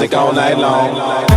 music all night long.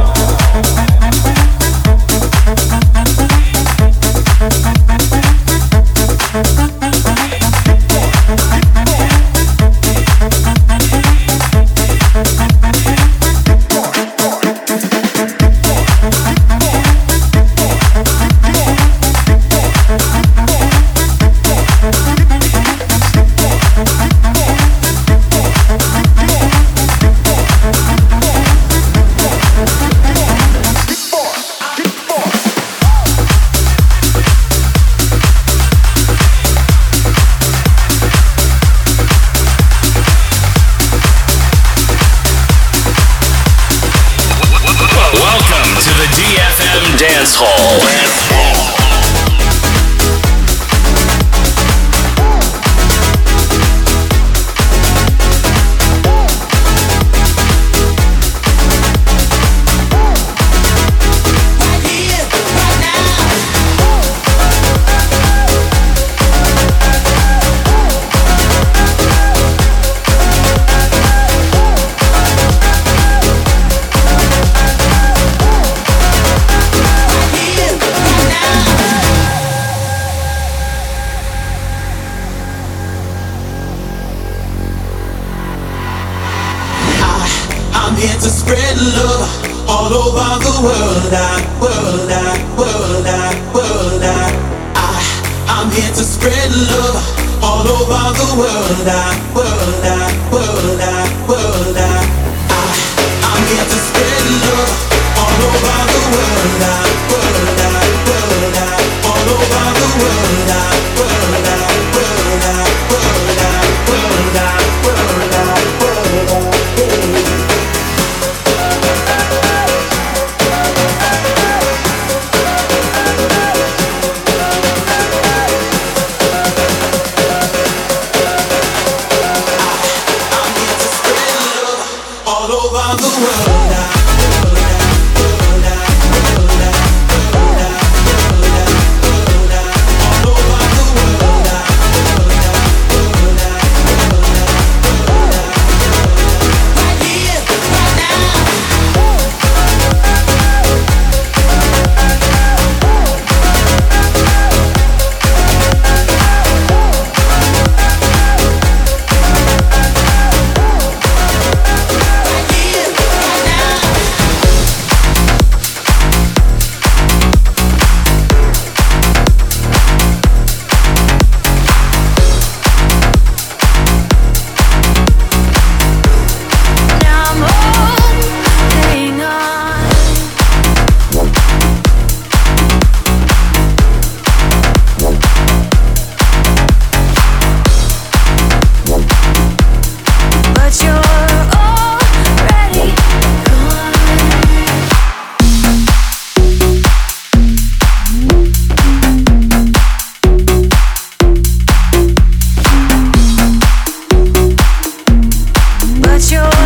love all over the world. I, world, I, world, I, world, I. I I'm here to spread love all over the world. I, but you're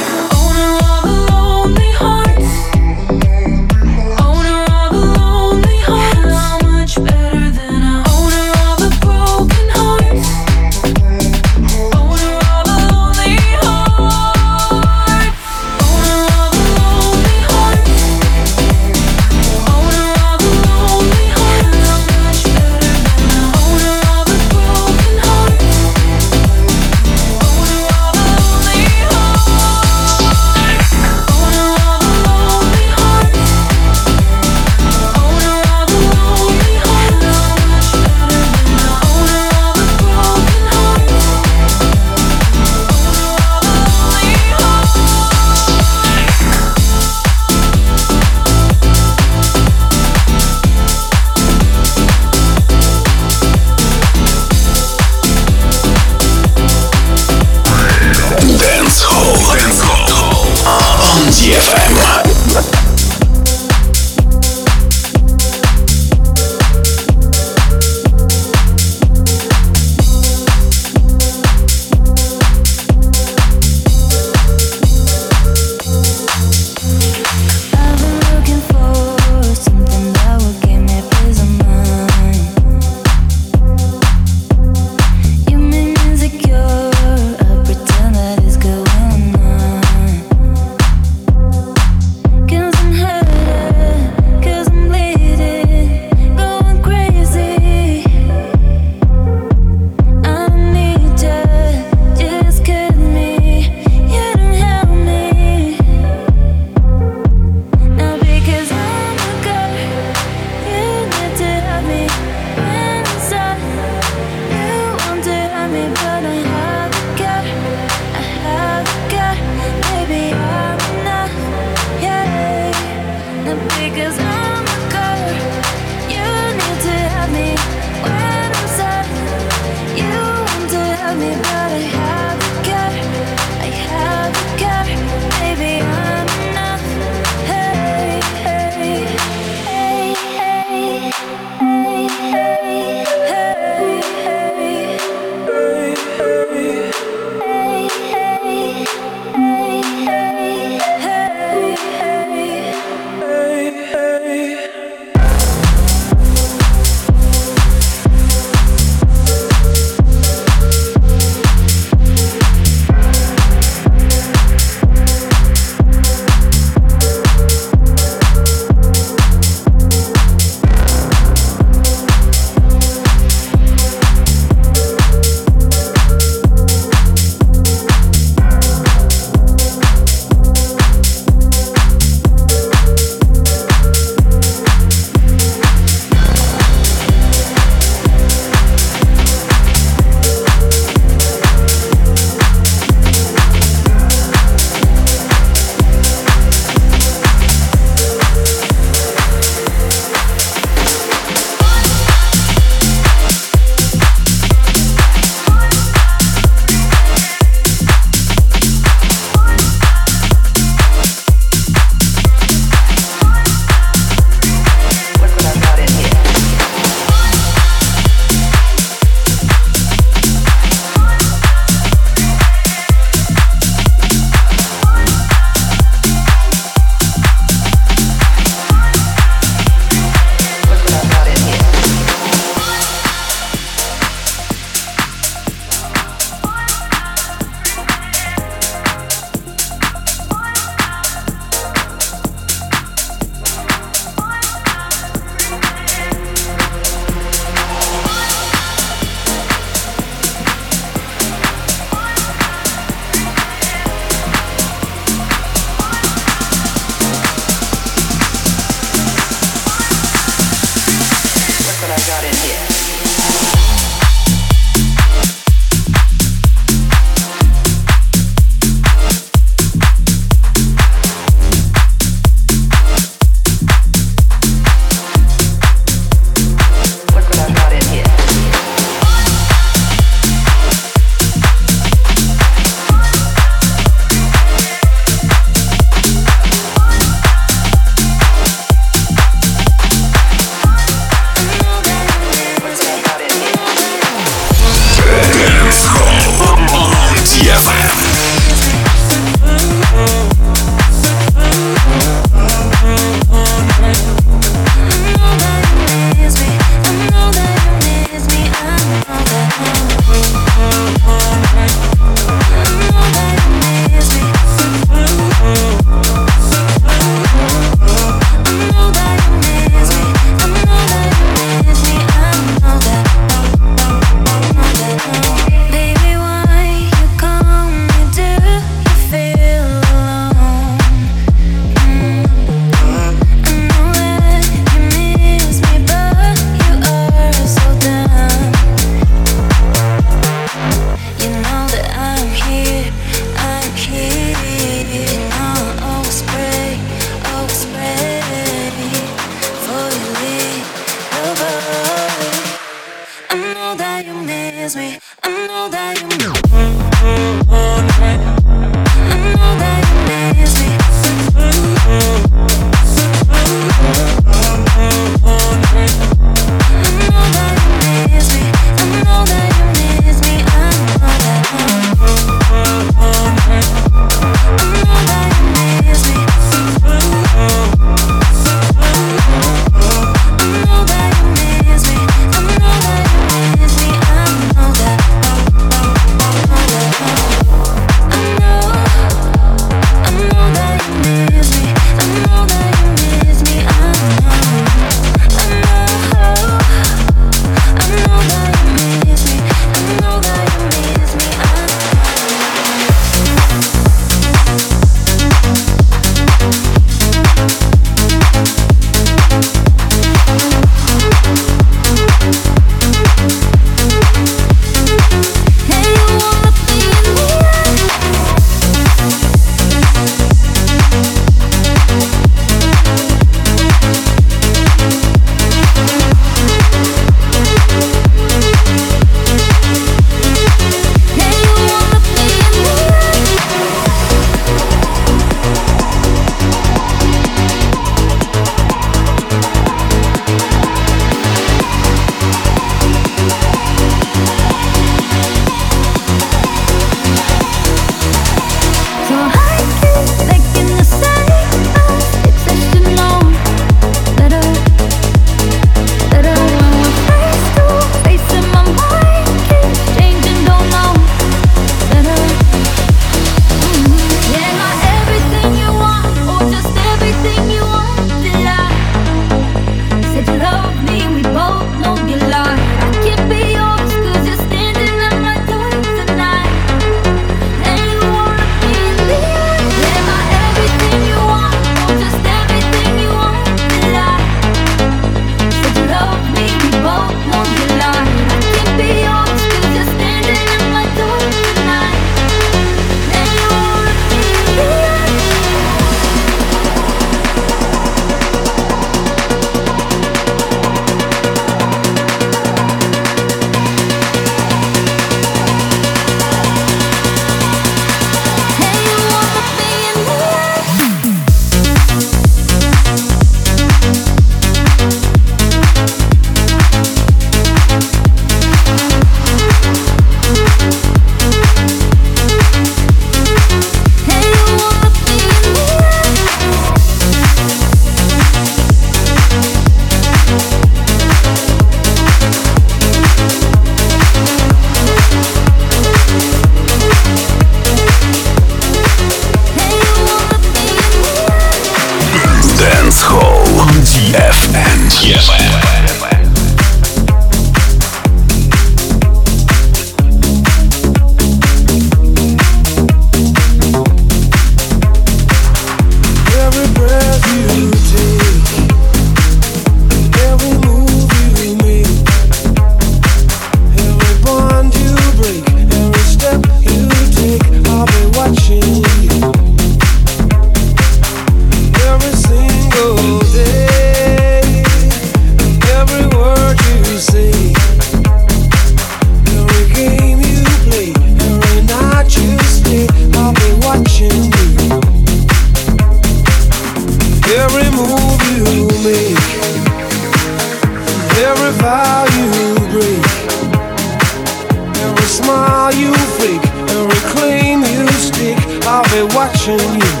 you freak and reclaim you stick. I'll be watching you.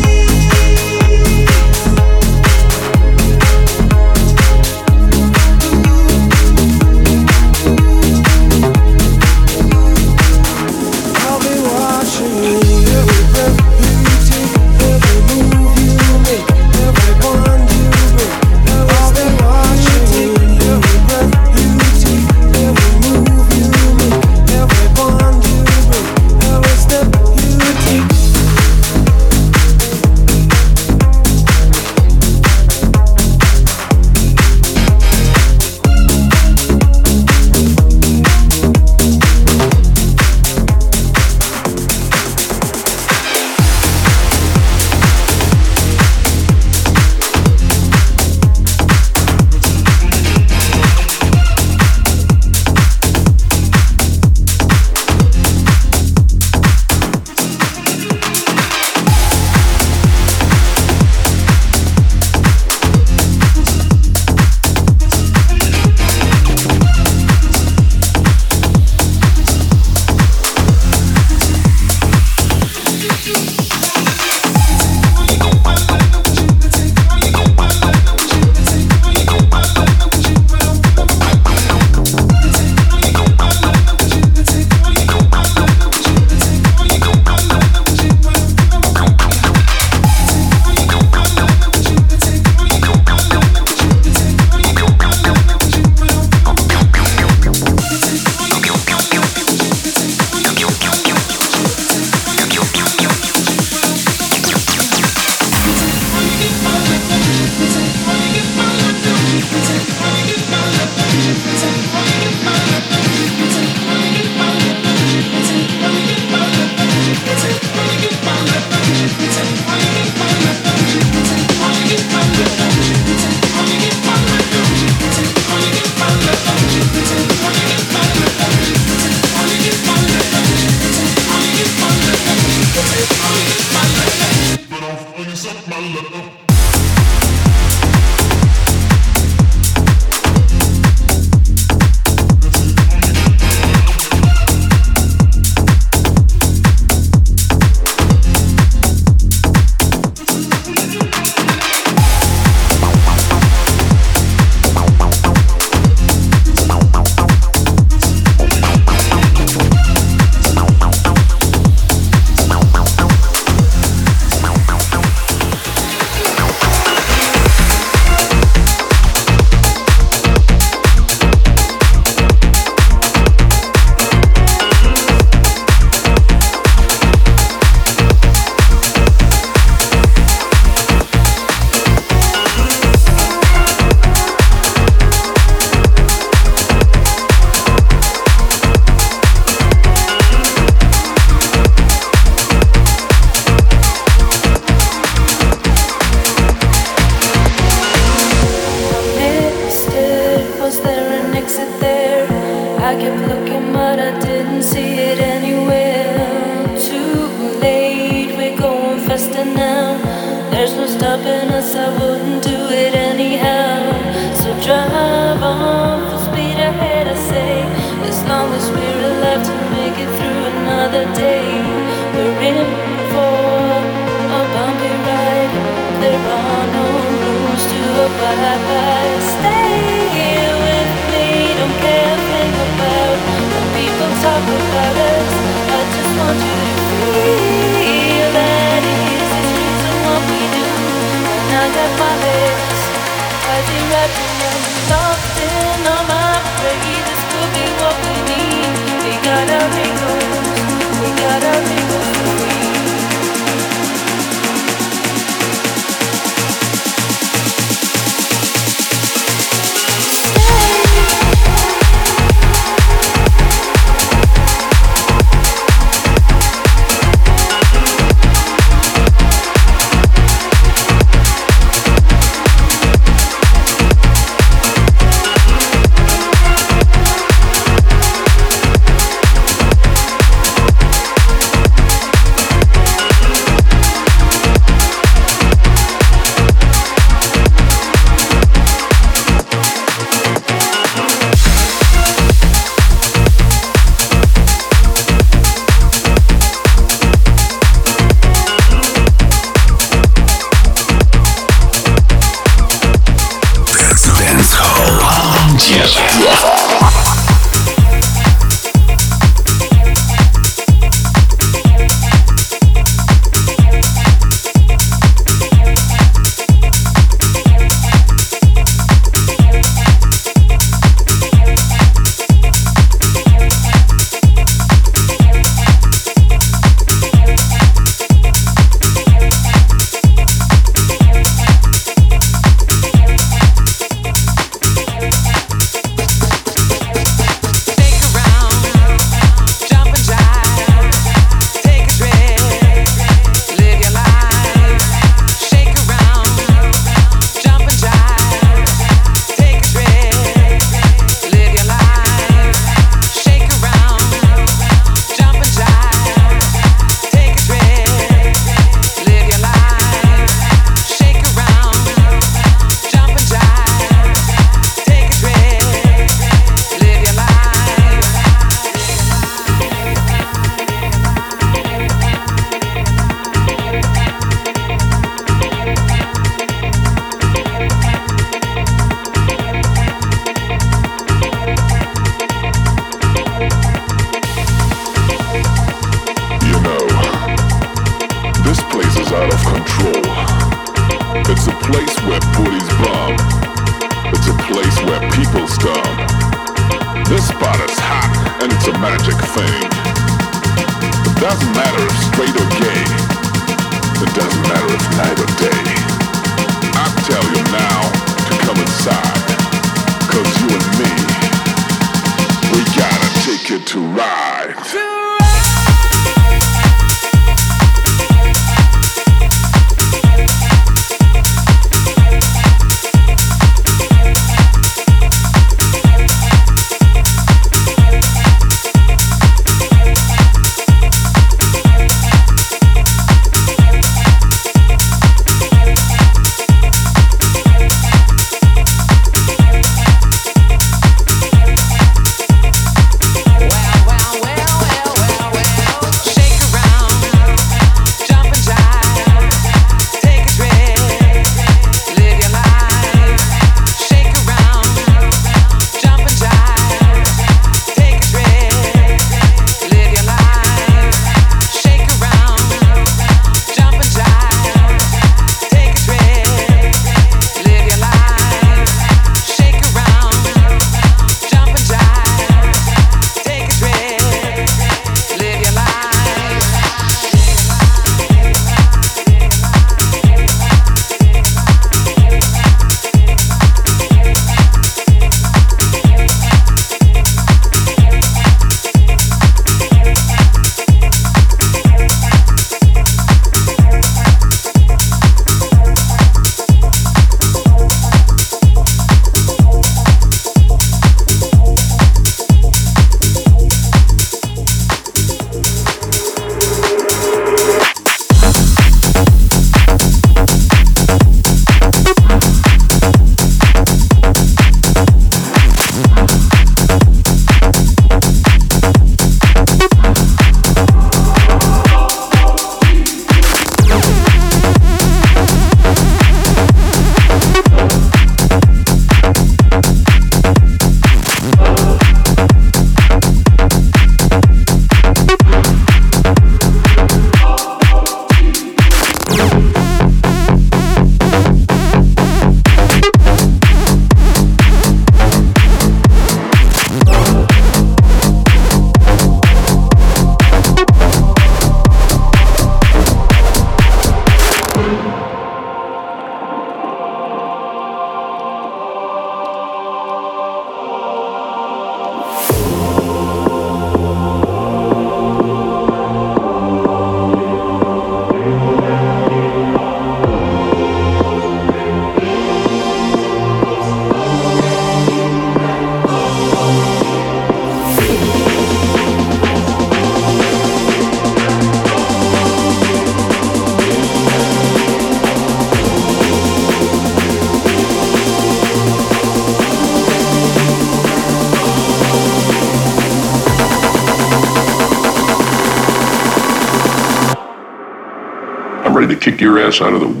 Out of the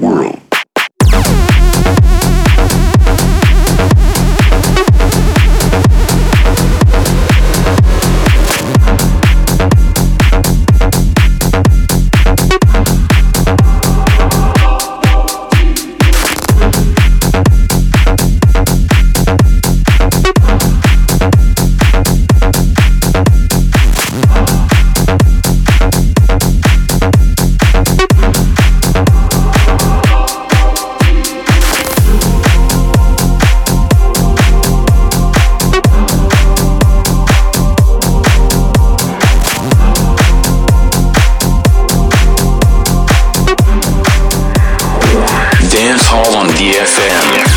Hall on DFM.